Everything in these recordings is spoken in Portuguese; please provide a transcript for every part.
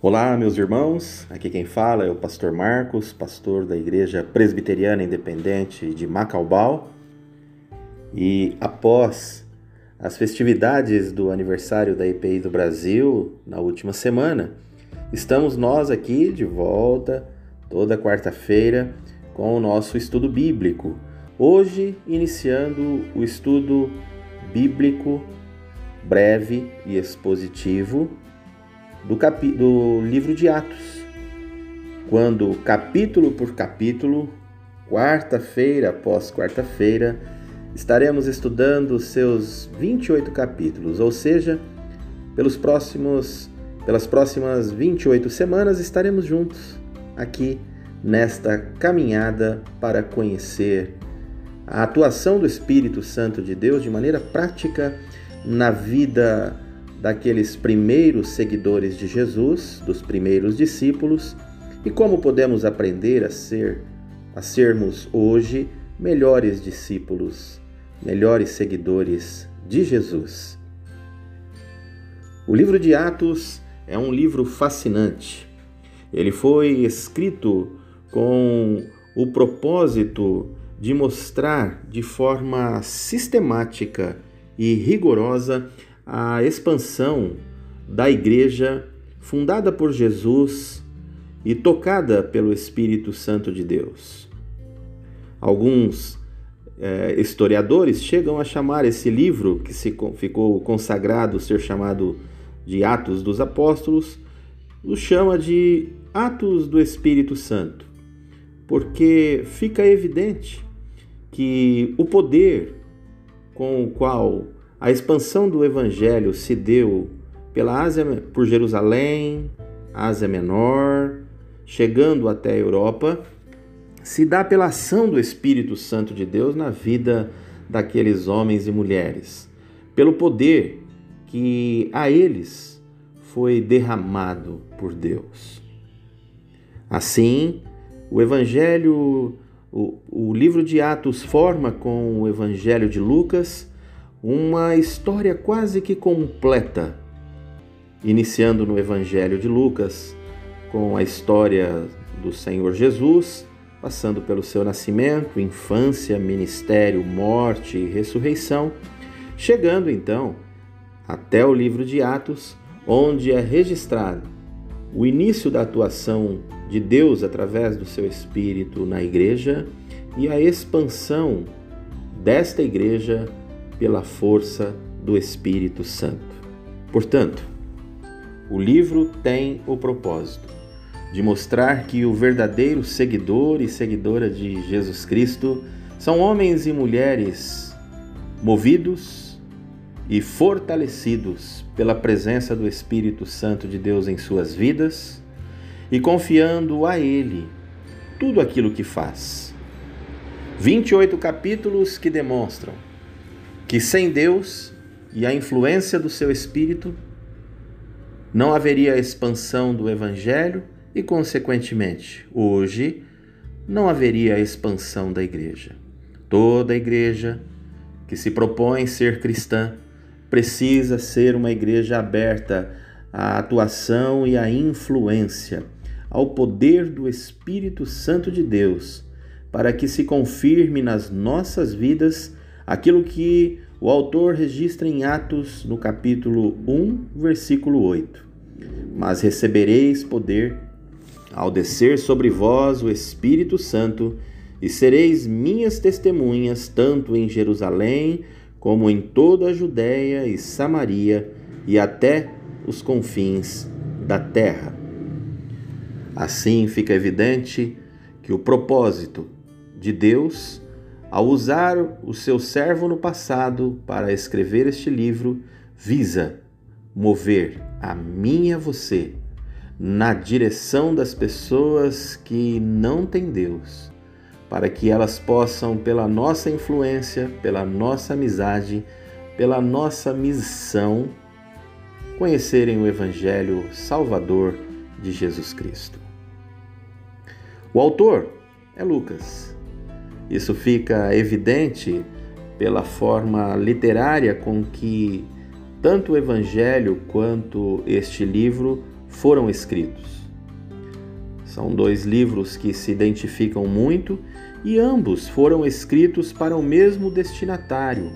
Olá, meus irmãos. Aqui quem fala é o pastor Marcos, pastor da Igreja Presbiteriana Independente de Macaubal. E após as festividades do aniversário da IPI do Brasil na última semana, estamos nós aqui de volta toda quarta-feira com o nosso estudo bíblico. Hoje, iniciando o estudo bíblico breve e expositivo do, capi do livro de Atos, quando capítulo por capítulo, quarta-feira após quarta-feira, estaremos estudando os seus 28 capítulos, ou seja, pelos próximos pelas próximas 28 semanas estaremos juntos aqui nesta caminhada para conhecer a atuação do Espírito Santo de Deus de maneira prática na vida daqueles primeiros seguidores de Jesus, dos primeiros discípulos, e como podemos aprender a ser a sermos hoje melhores discípulos, melhores seguidores de Jesus. O livro de Atos é um livro fascinante. Ele foi escrito com o propósito de mostrar de forma sistemática e rigorosa a expansão da igreja fundada por Jesus e tocada pelo Espírito Santo de Deus. Alguns é, historiadores chegam a chamar esse livro, que se ficou consagrado ser chamado de Atos dos Apóstolos, o chama de Atos do Espírito Santo, porque fica evidente que o poder com o qual a expansão do evangelho se deu pela Ásia, por Jerusalém, Ásia Menor, chegando até a Europa, se dá pela ação do Espírito Santo de Deus na vida daqueles homens e mulheres, pelo poder que a eles foi derramado por Deus. Assim, o Evangelho, o, o livro de Atos forma com o Evangelho de Lucas uma história quase que completa, iniciando no Evangelho de Lucas com a história do Senhor Jesus, passando pelo seu nascimento, infância, ministério, morte e ressurreição, chegando então até o livro de Atos, onde é registrado o início da atuação de Deus através do seu Espírito na igreja e a expansão desta igreja pela força do Espírito Santo. Portanto, o livro tem o propósito de mostrar que o verdadeiro seguidor e seguidora de Jesus Cristo são homens e mulheres movidos e fortalecidos pela presença do Espírito Santo de Deus em suas vidas e confiando a Ele tudo aquilo que faz. 28 capítulos que demonstram que sem Deus e a influência do seu Espírito não haveria expansão do Evangelho e, consequentemente, hoje não haveria expansão da Igreja. Toda igreja que se propõe ser cristã precisa ser uma igreja aberta à atuação e à influência, ao poder do Espírito Santo de Deus, para que se confirme nas nossas vidas aquilo que o autor registra em Atos, no capítulo 1, versículo 8. Mas recebereis poder ao descer sobre vós o Espírito Santo, e sereis minhas testemunhas tanto em Jerusalém como em toda a Judéia e Samaria e até os confins da terra. Assim fica evidente que o propósito de Deus ao usar o seu servo no passado para escrever este livro, visa mover a mim e a você na direção das pessoas que não têm Deus, para que elas possam, pela nossa influência, pela nossa amizade, pela nossa missão, conhecerem o Evangelho Salvador de Jesus Cristo. O autor é Lucas isso fica evidente pela forma literária com que tanto o Evangelho quanto este livro foram escritos. São dois livros que se identificam muito e ambos foram escritos para o mesmo destinatário,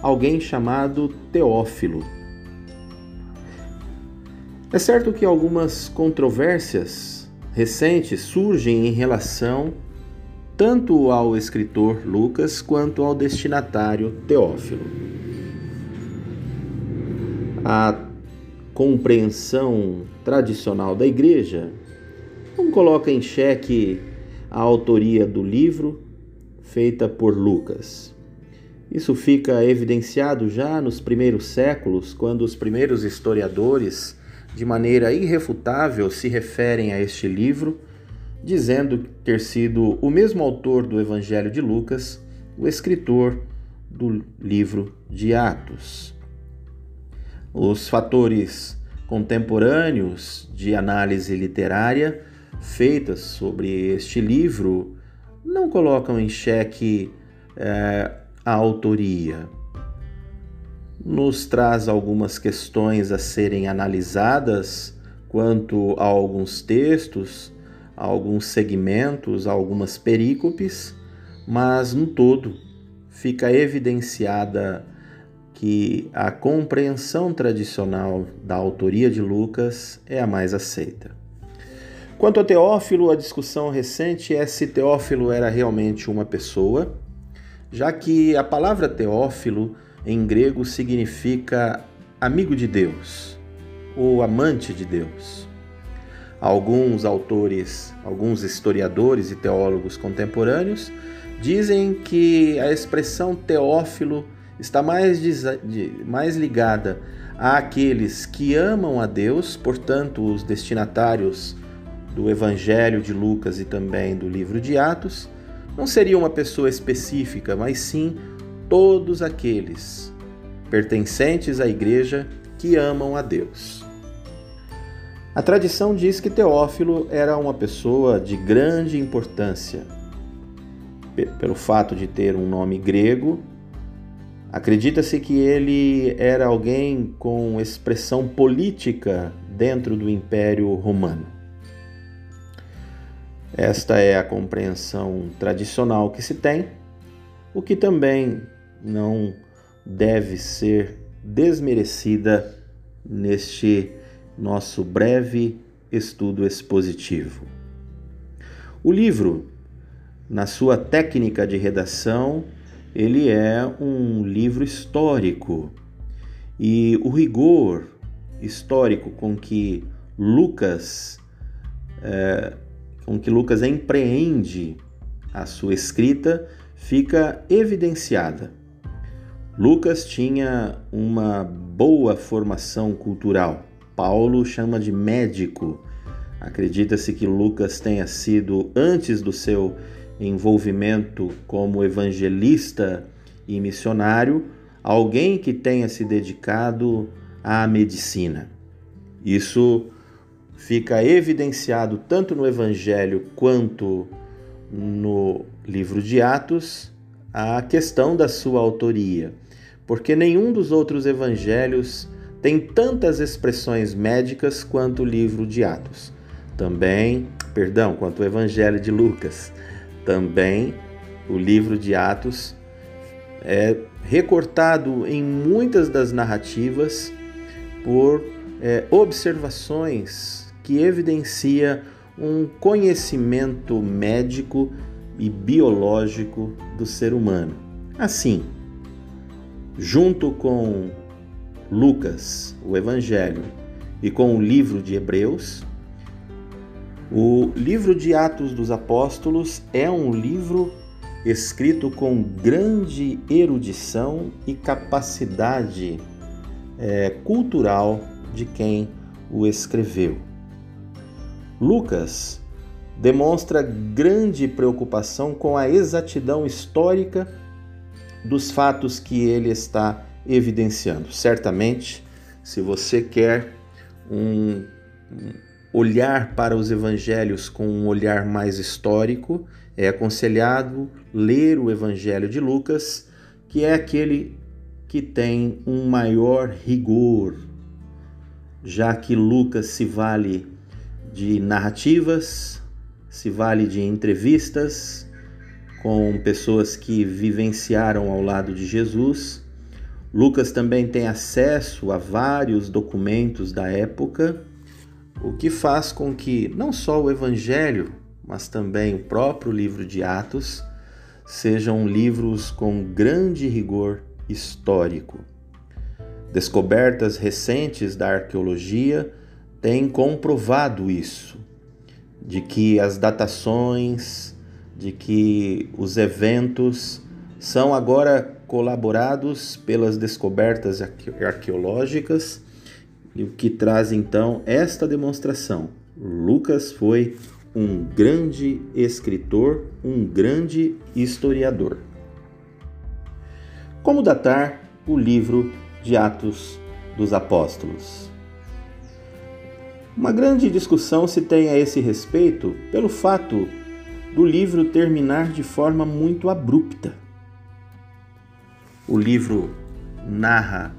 alguém chamado Teófilo. É certo que algumas controvérsias recentes surgem em relação tanto ao escritor Lucas quanto ao destinatário Teófilo. A compreensão tradicional da igreja não coloca em xeque a autoria do livro feita por Lucas. Isso fica evidenciado já nos primeiros séculos, quando os primeiros historiadores, de maneira irrefutável, se referem a este livro dizendo ter sido o mesmo autor do Evangelho de Lucas, o escritor do livro de Atos. Os fatores contemporâneos de análise literária feitas sobre este livro não colocam em xeque é, a autoria. Nos traz algumas questões a serem analisadas quanto a alguns textos a alguns segmentos, a algumas perícopes, mas no todo fica evidenciada que a compreensão tradicional da autoria de Lucas é a mais aceita. Quanto a Teófilo, a discussão recente é se Teófilo era realmente uma pessoa, já que a palavra Teófilo em grego significa amigo de Deus ou amante de Deus. Alguns autores, alguns historiadores e teólogos contemporâneos dizem que a expressão teófilo está mais, mais ligada àqueles que amam a Deus, portanto, os destinatários do Evangelho de Lucas e também do livro de Atos, não seria uma pessoa específica, mas sim todos aqueles pertencentes à igreja que amam a Deus. A tradição diz que Teófilo era uma pessoa de grande importância. Pelo fato de ter um nome grego, acredita-se que ele era alguém com expressão política dentro do Império Romano. Esta é a compreensão tradicional que se tem, o que também não deve ser desmerecida neste nosso breve estudo expositivo. O livro, na sua técnica de redação, ele é um livro histórico e o rigor histórico com que Lucas é, com que Lucas empreende a sua escrita fica evidenciada. Lucas tinha uma boa formação cultural Paulo chama de médico. Acredita-se que Lucas tenha sido, antes do seu envolvimento como evangelista e missionário, alguém que tenha se dedicado à medicina. Isso fica evidenciado tanto no Evangelho quanto no livro de Atos, a questão da sua autoria, porque nenhum dos outros evangelhos tem tantas expressões médicas quanto o livro de Atos. Também, perdão, quanto o Evangelho de Lucas. Também o livro de Atos é recortado em muitas das narrativas por é, observações que evidencia um conhecimento médico e biológico do ser humano. Assim, junto com Lucas, o Evangelho, e com o livro de Hebreus, o livro de Atos dos Apóstolos é um livro escrito com grande erudição e capacidade é, cultural de quem o escreveu. Lucas demonstra grande preocupação com a exatidão histórica dos fatos que ele está evidenciando. Certamente, se você quer um, olhar para os evangelhos com um olhar mais histórico, é aconselhado ler o Evangelho de Lucas, que é aquele que tem um maior rigor já que Lucas se vale de narrativas, se vale de entrevistas com pessoas que vivenciaram ao lado de Jesus. Lucas também tem acesso a vários documentos da época, o que faz com que não só o Evangelho, mas também o próprio livro de Atos sejam livros com grande rigor histórico. Descobertas recentes da arqueologia têm comprovado isso, de que as datações, de que os eventos são agora colaborados pelas descobertas arqueológicas, o que traz então esta demonstração. Lucas foi um grande escritor, um grande historiador. Como datar o livro de Atos dos Apóstolos. Uma grande discussão se tem a esse respeito pelo fato do livro terminar de forma muito abrupta. O livro narra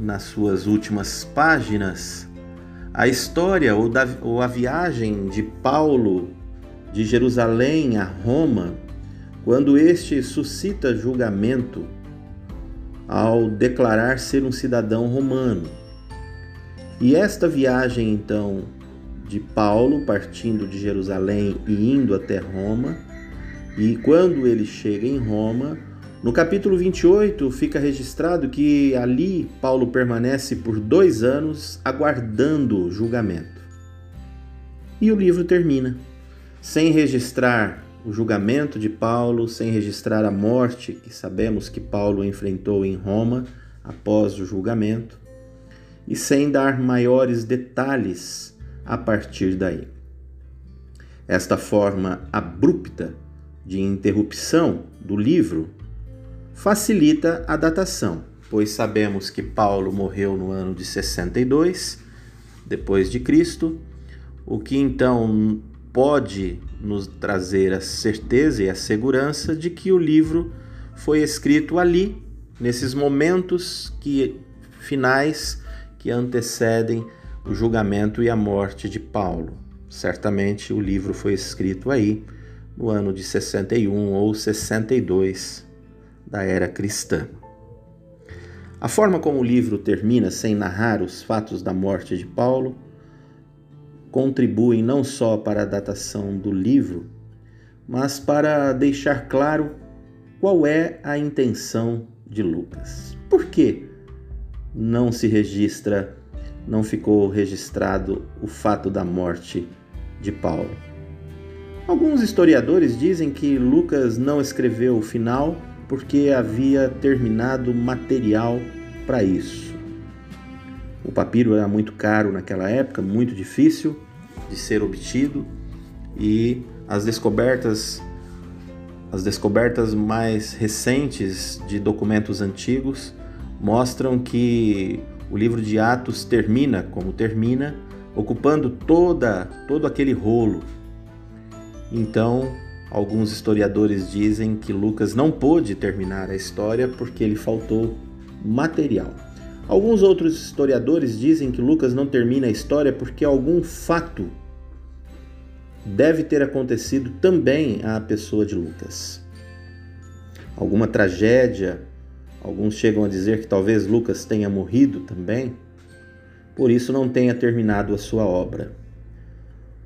nas suas últimas páginas a história ou, da, ou a viagem de Paulo de Jerusalém a Roma, quando este suscita julgamento ao declarar ser um cidadão romano. E esta viagem, então, de Paulo, partindo de Jerusalém e indo até Roma, e quando ele chega em Roma, no capítulo 28 fica registrado que ali Paulo permanece por dois anos aguardando julgamento. E o livro termina, sem registrar o julgamento de Paulo, sem registrar a morte que sabemos que Paulo enfrentou em Roma após o julgamento, e sem dar maiores detalhes a partir daí. Esta forma abrupta de interrupção do livro facilita a datação, pois sabemos que Paulo morreu no ano de 62 depois de Cristo, o que então pode nos trazer a certeza e a segurança de que o livro foi escrito ali, nesses momentos que finais que antecedem o julgamento e a morte de Paulo. Certamente o livro foi escrito aí no ano de 61 ou 62 da era cristã. A forma como o livro termina sem narrar os fatos da morte de Paulo contribuem não só para a datação do livro, mas para deixar claro qual é a intenção de Lucas. Por que não se registra, não ficou registrado o fato da morte de Paulo? Alguns historiadores dizem que Lucas não escreveu o final porque havia terminado material para isso. O papiro era muito caro naquela época, muito difícil de ser obtido e as descobertas as descobertas mais recentes de documentos antigos mostram que o livro de Atos termina como termina, ocupando toda todo aquele rolo. Então, alguns historiadores dizem que Lucas não pôde terminar a história porque lhe faltou material. Alguns outros historiadores dizem que Lucas não termina a história porque algum fato deve ter acontecido também à pessoa de Lucas. Alguma tragédia, alguns chegam a dizer que talvez Lucas tenha morrido também, por isso não tenha terminado a sua obra.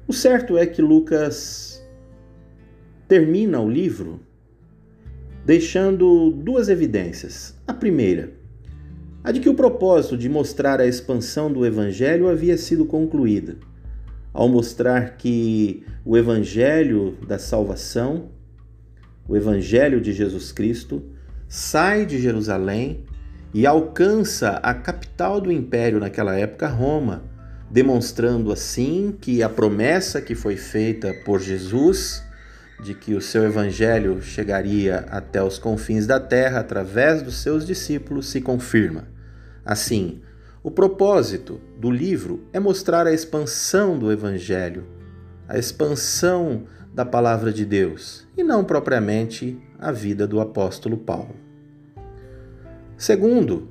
O certo é que Lucas termina o livro deixando duas evidências. A primeira, a de que o propósito de mostrar a expansão do Evangelho havia sido concluída, ao mostrar que o Evangelho da salvação, o Evangelho de Jesus Cristo, sai de Jerusalém e alcança a capital do império naquela época, Roma, demonstrando assim que a promessa que foi feita por Jesus de que o seu evangelho chegaria até os confins da terra através dos seus discípulos se confirma. Assim, o propósito do livro é mostrar a expansão do evangelho, a expansão da palavra de Deus e não propriamente a vida do apóstolo Paulo. Segundo,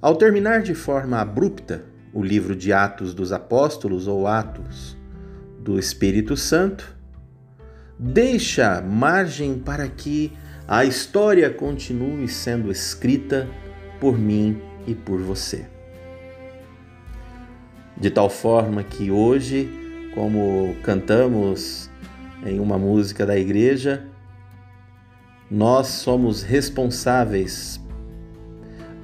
ao terminar de forma abrupta o livro de Atos dos Apóstolos ou Atos do Espírito Santo, deixa margem para que a história continue sendo escrita por mim e por você. De tal forma que hoje, como cantamos em uma música da igreja, nós somos responsáveis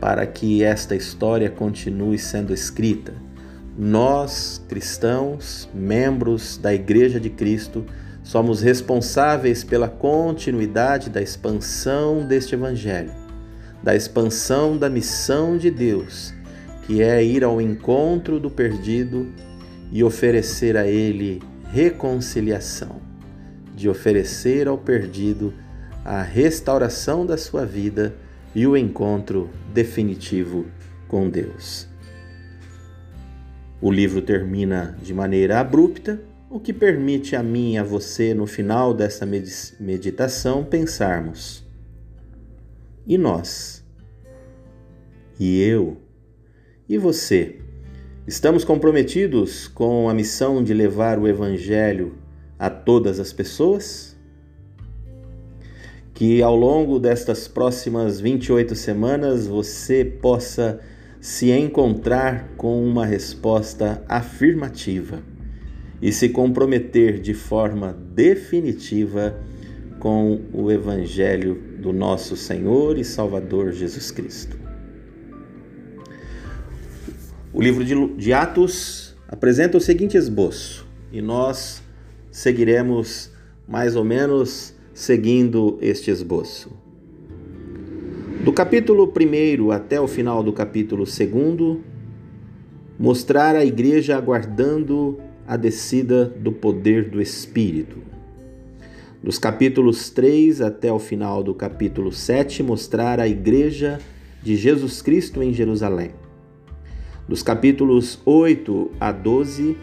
para que esta história continue sendo escrita. Nós, cristãos, membros da Igreja de Cristo, somos responsáveis pela continuidade da expansão deste Evangelho, da expansão da missão de Deus, que é ir ao encontro do perdido e oferecer a ele reconciliação, de oferecer ao perdido a restauração da sua vida e o encontro definitivo com Deus. O livro termina de maneira abrupta, o que permite a mim e a você, no final dessa meditação, pensarmos: e nós? E eu? E você? Estamos comprometidos com a missão de levar o Evangelho a todas as pessoas? que ao longo destas próximas 28 semanas você possa se encontrar com uma resposta afirmativa e se comprometer de forma definitiva com o Evangelho do nosso Senhor e Salvador Jesus Cristo. O livro de Atos apresenta o seguinte esboço e nós seguiremos mais ou menos seguindo este esboço. Do capítulo 1 até o final do capítulo 2, mostrar a igreja aguardando a descida do poder do Espírito. Dos capítulos 3 até o final do capítulo 7, mostrar a igreja de Jesus Cristo em Jerusalém. Dos capítulos 8 a 12,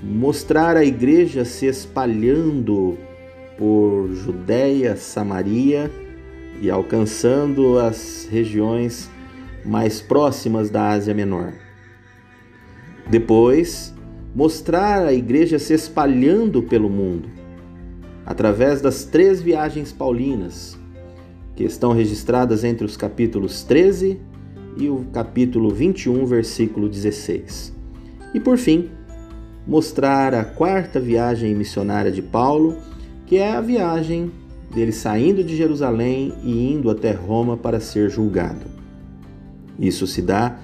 mostrar a igreja se espalhando por Judéia, Samaria e alcançando as regiões mais próximas da Ásia Menor. Depois, mostrar a igreja se espalhando pelo mundo, através das três viagens paulinas, que estão registradas entre os capítulos 13 e o capítulo 21, versículo 16. E por fim, mostrar a quarta viagem missionária de Paulo que é a viagem dele saindo de Jerusalém e indo até Roma para ser julgado. Isso se dá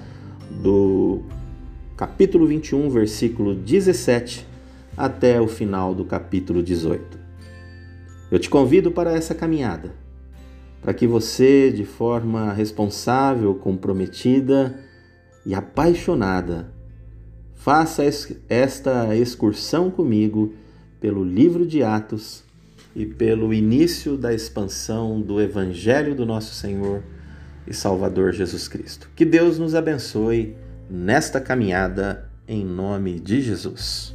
do capítulo 21, versículo 17 até o final do capítulo 18. Eu te convido para essa caminhada, para que você, de forma responsável, comprometida e apaixonada, faça esta excursão comigo pelo livro de Atos e pelo início da expansão do Evangelho do nosso Senhor e Salvador Jesus Cristo. Que Deus nos abençoe nesta caminhada em nome de Jesus.